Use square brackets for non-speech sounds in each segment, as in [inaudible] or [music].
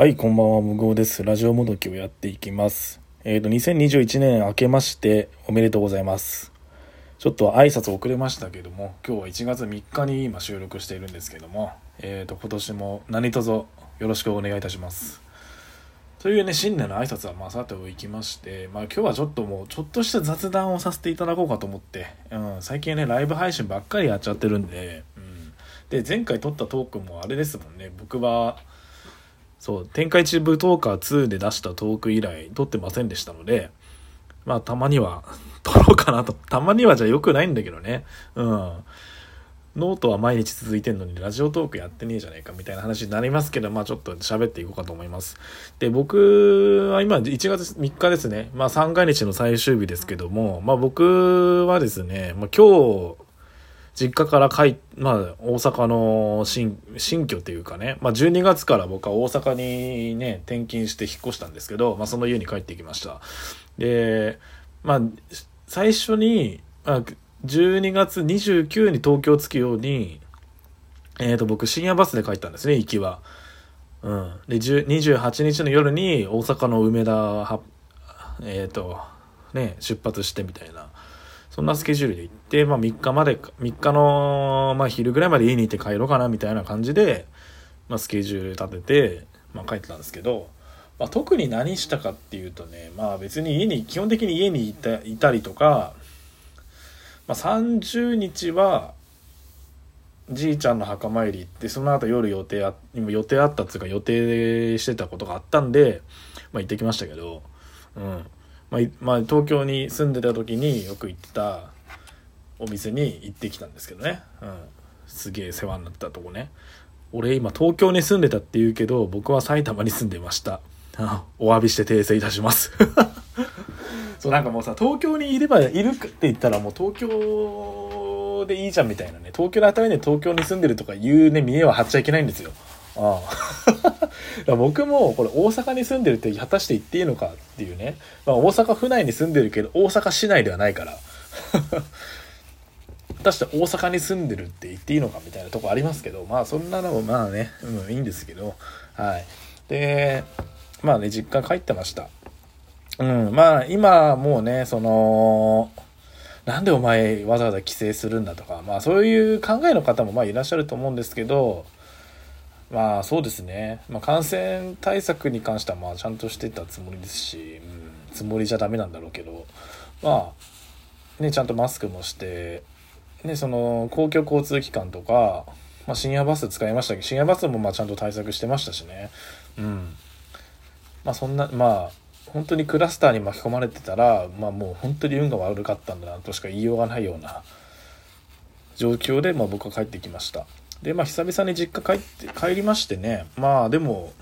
はい、こんばんは、無謀です。ラジオもどきをやっていきます。えっ、と、2021年明けましておめでとうございます。ちょっと挨拶遅れましたけども、今日は1月3日に今収録しているんですけども、えっ、と、今年も何卒よろしくお願いいたします。というね、新年の挨拶はまあさておきまして、まあ今日はちょっともう、ちょっとした雑談をさせていただこうかと思って、うん、最近ね、ライブ配信ばっかりやっちゃってるんで、うん。で、前回撮ったトークもあれですもんね、僕は、そう、天下一部トーカー2で出したトーク以来撮ってませんでしたので、まあたまには [laughs] 撮ろうかなと。たまにはじゃ良くないんだけどね。うん。ノートは毎日続いてんのにラジオトークやってねえじゃねえかみたいな話になりますけど、まあちょっと喋っていこうかと思います。で、僕は今1月3日ですね。まあ三が日の最終日ですけども、まあ僕はですね、まあ今日、実家から帰、まあ、大阪の新、新居っていうかね、まあ、12月から僕は大阪にね、転勤して引っ越したんですけど、まあ、その家に帰ってきました。で、まあ、最初に、まあ、12月29に東京着くように、えっ、と、僕深夜バスで帰ったんですね、行きは。うん。で、28日の夜に大阪の梅田は、えっ、と、ね、出発してみたいな。そんなスケジュールで行って、まあ3日まで、3日の、まあ昼ぐらいまで家にいて帰ろうかなみたいな感じで、まあスケジュール立てて、まあ帰ってたんですけど、まあ特に何したかっていうとね、まあ別に家に、基本的に家にいたいたりとか、まあ30日は、じいちゃんの墓参り行って、その後夜予定あ、今予定あったっていうか予定してたことがあったんで、まあ行ってきましたけど、うん。まあ、まあ、東京に住んでた時によく行ってたお店に行ってきたんですけどね。うん。すげえ世話になったとこね。俺今東京に住んでたって言うけど、僕は埼玉に住んでました。[laughs] お詫びして訂正いたします。[laughs] そうなんかもうさ、東京にいればいるって言ったらもう東京でいいじゃんみたいなね。東京の頭に東京に住んでるとかいうね、見栄は張っちゃいけないんですよ。ああ。[laughs] 僕もこれ大阪に住んでるって果たして言っていいのかっていうね、まあ、大阪府内に住んでるけど大阪市内ではないから。[laughs] 果たして大阪に住んでるって言っていいのかみたいなとこありますけどまあそんなのもまあね、うん、いいんですけど。はい。でまあね実家帰ってました。うんまあ今もうねそのなんでお前わざわざ帰省するんだとかまあそういう考えの方もまあいらっしゃると思うんですけどまあそうですね、まあ、感染対策に関してはまあちゃんとしてたつもりですし、うん、つもりじゃダメなんだろうけど。まあねちゃんとマスクもして、ね、その公共交通機関とか、まあ、深夜バス使いましたけど深夜バスもまあちゃんと対策してましたしね。うん。まあそんなまあ本当にクラスターに巻き込まれてたらまあもう本当に運が悪かったんだなとしか言いようがないような状況でまあ僕は帰ってきました。でまあ久々に実家帰って帰りましてね。まあでも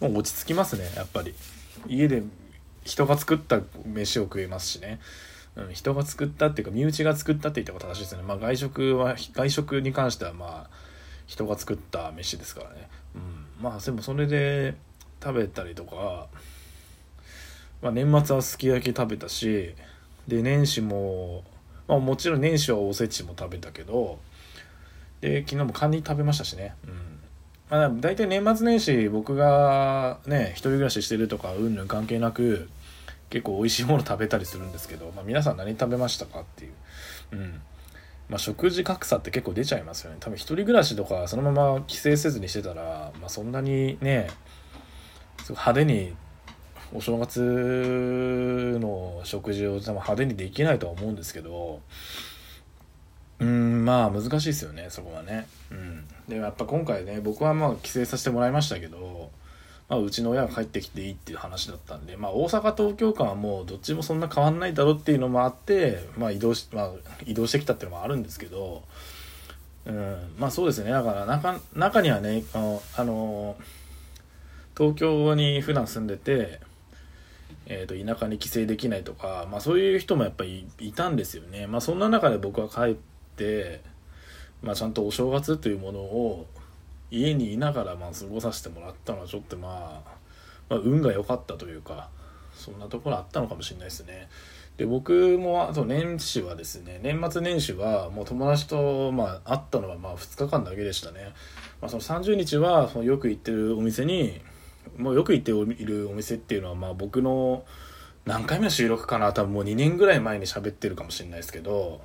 もう落ち着きますねやっぱり。家で人が作った飯を食えますしね、うん、人が作ったっていうか身内が作ったって言ったこと正しいですね。まあ外食は外食に関してはまあ人が作った飯ですからね、うん、まあでもそれで食べたりとか、まあ、年末はすき焼き食べたしで年始もまあもちろん年始はおせちも食べたけどで昨日もカニ食べましたしね。うん。まあ大体年末年始僕がね一人暮らししてるとかうんぬん関係なく結構美味しいもの食べたりするんですけど、まあ、皆さん何食べましたかっていう。うん。まあ、食事格差って結構出ちゃいますよね。多分一人暮らしとかそのまま帰省せずにしてたら、まあ、そんなにね派手にお正月の食事を多分派手にできないとは思うんですけど。うん。まあ難しいですよねそこはね。うん。でもやっぱ今回ね僕はまあ帰省させてもらいましたけど、まあ、うちの親が帰ってきていいっていう話だったんでまあ大阪東京間はもうどっちもそんな変わんないだろうっていうのもあってまあ移動し、まあ、移動してきたっていうのもあるんですけどうん。まあそうですね。だから中中にはねあのあの東京に普段住んでてえー、と田舎に帰省できないとか、まあ、そういう人もやっぱりいたんですよね。まあ、そんな中で僕は帰っ、まあ、ちゃんとお正月というものを家にいながらまあ過ごさせてもらったのはちょっとまあ、まあ、運が良かったというかそんなところあったのかもしれないですね。で僕もあと年始はですね年末年始はもう友達と、まあ、会ったのはまあ2日間だけでしたね、まあ、その30日はそのよく行ってるお店にもうよく行っているお店っていうのはまあ僕の何回目の収録かな多分もう2年ぐらい前に喋ってるかもしれないですけど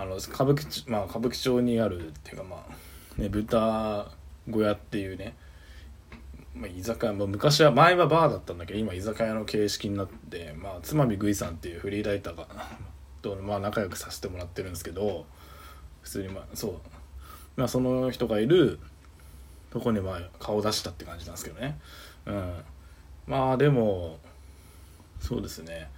あの歌舞伎,、まあ、歌舞伎町にあるっていうかまあね豚小屋っていうねまあ、居酒屋、まあ、昔は前はバーだったんだけど今居酒屋の形式になって、まあ、つまみぐいさんっていうフリーライターがと、まあ、仲良くさせてもらってるんですけど普通にまあそう、まあ、その人がいるとこにまあ顔出したって感じなんですけどね。うん。まあでもそうですね。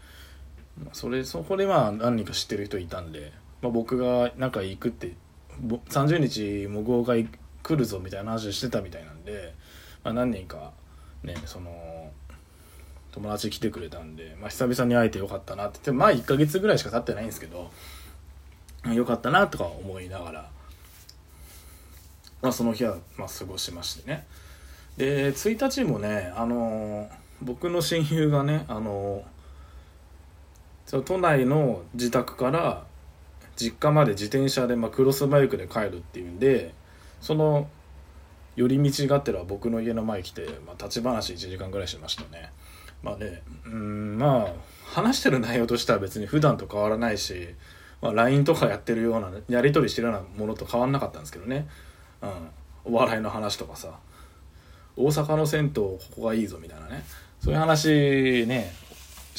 それそこでまあ何人か知ってる人いたんで、まあ、僕がなんか行くって30日も号が来るぞみたいな話してたみたいなんでまあ、何人かねその友達来てくれたんで、まあ、久々に会えてよかったなって。まあ1ヶ月ぐらいしか経ってないんですけどよかったなとか思いながら、まあ、その日はまあ過ごしましてね。で1日もねあの僕の親友がねあのその都内の自宅から実家まで自転車で、まあ、クロスバイクで帰るっていうんでその寄り道がってら僕の家の前来て、まあ、立ち話1時間ぐらいしましたね。まあねうんまあ話してる内容としては別に普段と変わらないし、まあ、LINE とかやってるようなやり取りしてるようなものと変わんなかったんですけどね、うん、お笑いの話とかさ。大阪の銭湯ここがいいぞみたいなね。そういう話ね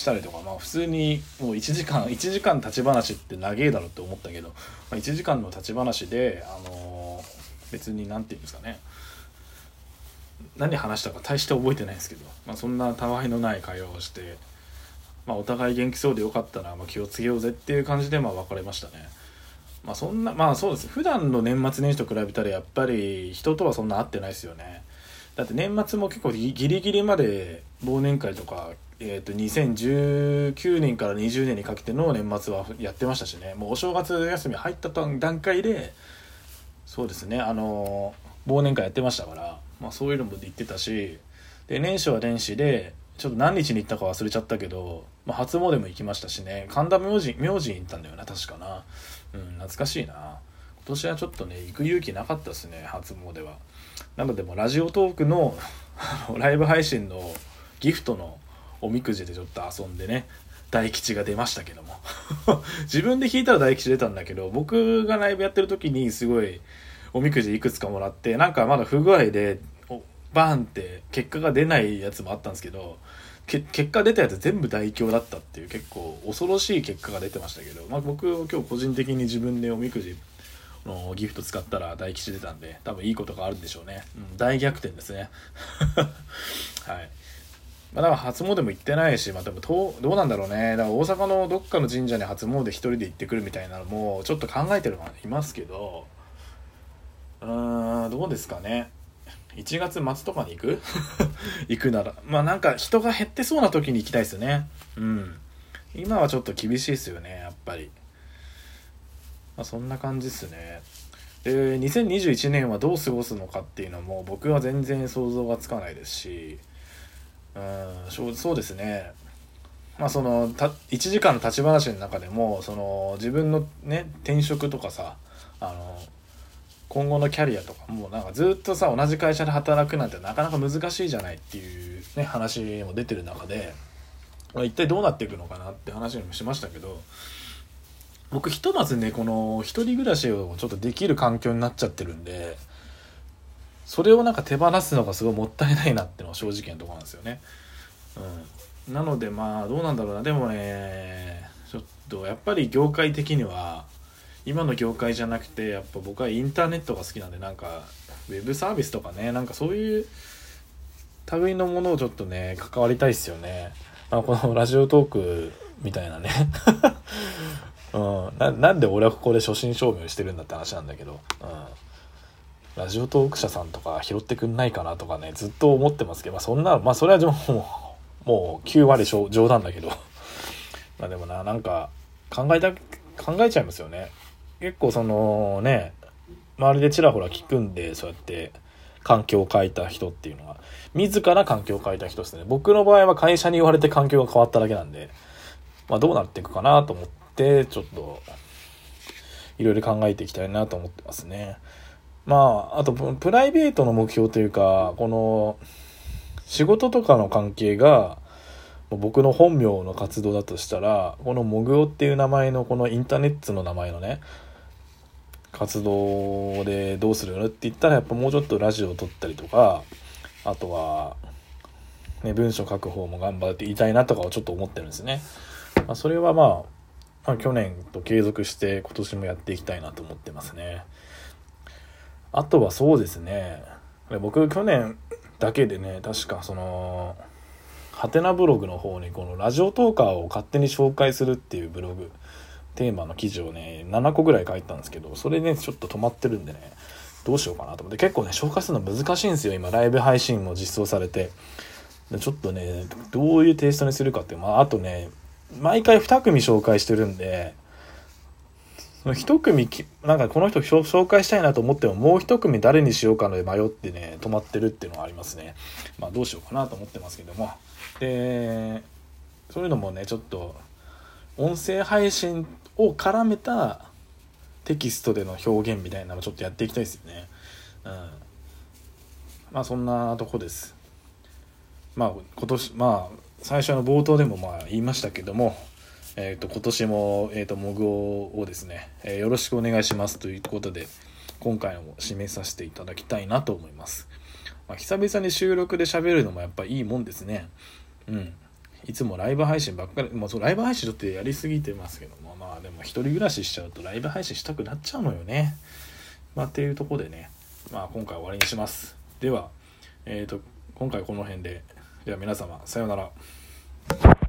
したりとかまあ普通にもう1時間 [laughs] 1時間立ち話って長えだろって思ったけど、まあ、1時間の立ち話であのー、別に何て言うんですかね何話したか大して覚えてないんですけど、まあ、そんなたわいのない会話をして、まあ、お互い元気そうでよかったら、まあ、気をつけようぜっていう感じでまあ別れましたね。まあそんなまあそうです普段の年末年始と比べたらやっぱり人とはそんな会ってないですよね。だって年末も結構ギリギリまで忘年会とか、えー、と2019年から20年にかけての年末はやってましたしね。もうお正月休み入った段階でそうですねあの忘年会やってましたからまあ、そういうのも言ってたしで年始は年始でちょっと何日に行ったか忘れちゃったけど、まあ、初詣も行きましたしね。神田明神明神行ったんだよな確かな。うん懐かしいな。今年はちょっとね行く勇気なかったですね初詣は。なのでもラジオトークのライブ配信のギフトのおみくじでちょっと遊んでね大吉が出ましたけども。[laughs] 自分で引いたら大吉出たんだけど僕がライブやってる時にすごいおみくじいくつかもらってなんかまだ不具合でバーンって結果が出ないやつもあったんですけど結果出たやつ全部大凶だったっていう結構恐ろしい結果が出てましたけど、まあ、僕今日個人的に自分でおみくじのギフト使ったら大吉出たんで多分いいことがあるんでしょうね、うん、大逆転ですね。[laughs] はい。まあ、だから初詣も行ってないし、まあ、でもどうなんだろうね。だから大阪のどっかの神社に初詣一人で行ってくるみたいなのもちょっと考えてるのはいますけどうーんどうですかね。1月末とかに行く？[laughs] 行くなら。まあなんか人が減ってそうな時に行きたいですよね。うん。今はちょっと厳しいですよねやっぱり。まあそんな感じっすね。で2021年はどう過ごすのかっていうのも僕は全然想像がつかないですしうん。そうですね。まあそのた1時間の立ち話の中でもその自分のね転職とかさあの今後のキャリアとかもうなんかずっとさ同じ会社で働くなんてなかなか難しいじゃないっていうね話も出てる中で、まあ、一体どうなっていくのかなって話もしましたけど僕ひとまずねこの一人暮らしをちょっとできる環境になっちゃってるんでそれをなんか手放すのがすごいもったいないなっていうのは正直なとこなんですよね。うん、なのでまあどうなんだろうな。でもねちょっとやっぱり業界的には今の業界じゃなくてやっぱ僕はインターネットが好きなんでなんかウェブサービスとかねなんかそういう類のものをちょっとね関わりたいっすよね、まあ、このラジオトークみたいなね。[laughs] うん、なんで俺はここで初心証明してるんだって話なんだけど、うん、ラジオトーク社さんとか拾ってくんないかなとかねずっと思ってますけど、まあ、そんなまあそれはもう [laughs] もう9割冗談だけど。[laughs] まあでもななんか考えた考えちゃいますよね。結構そのね周りでちらほら聞くんでそうやって環境を変えた人っていうのは。自ら環境を変えた人ですね。僕の場合は会社に言われて環境が変わっただけなんでまあ、どうなっていくかなと思ってちょっといろいろ考えていきたいなと思ってますね。まああとプライベートの目標というかこの仕事とかの関係が僕の本名の活動だとしたらこのモグオっていう名前のこのインターネットの名前のね活動でどうするのって言ったらやっぱもうちょっとラジオを撮ったりとかあとは、ね、文章書く方も頑張って言いたいなとかをちょっと思ってるんですね。まあ、それはまあ、まあ、去年と継続して今年もやっていきたいなと思ってますね。あとはそうですね。僕去年だけでね確かそのハテナブログの方にこのラジオトーカーを勝手に紹介するっていうブログテーマの記事をね7個ぐらい書いたんですけどそれねちょっと止まってるんでねどうしようかなと思って。結構ね紹介するの難しいんですよ。今ライブ配信も実装されて。ちょっとねどういうテイストにするかってまああとね毎回2組紹介してるんでその一組なんかこの人紹介したいなと思ってももう一組誰にしようかので迷ってね止まってるっていうのがありますね。まあどうしようかなと思ってますけども。でそういうのもねちょっと音声配信を絡めたテキストでの表現みたいなのちょっとやっていきたいですよね。うん。まあそんなとこです。まあ今年まあ最初の冒頭でもまあ言いましたけどもえーと、今年も、えーと、モグをですね、えー、よろしくお願いしますということで今回も締めさせていただきたいなと思います、まあ、久々に収録で喋るのもやっぱいいもんですね。うん。いつもライブ配信ばっかり、まあ、そうライブ配信ちょっとやりすぎてますけどもまあでも一人暮らししちゃうとライブ配信したくなっちゃうのよね。まあっていうとこでねまあ今回終わりにします。ではえっ、ー、と今回この辺ででは皆様さようなら。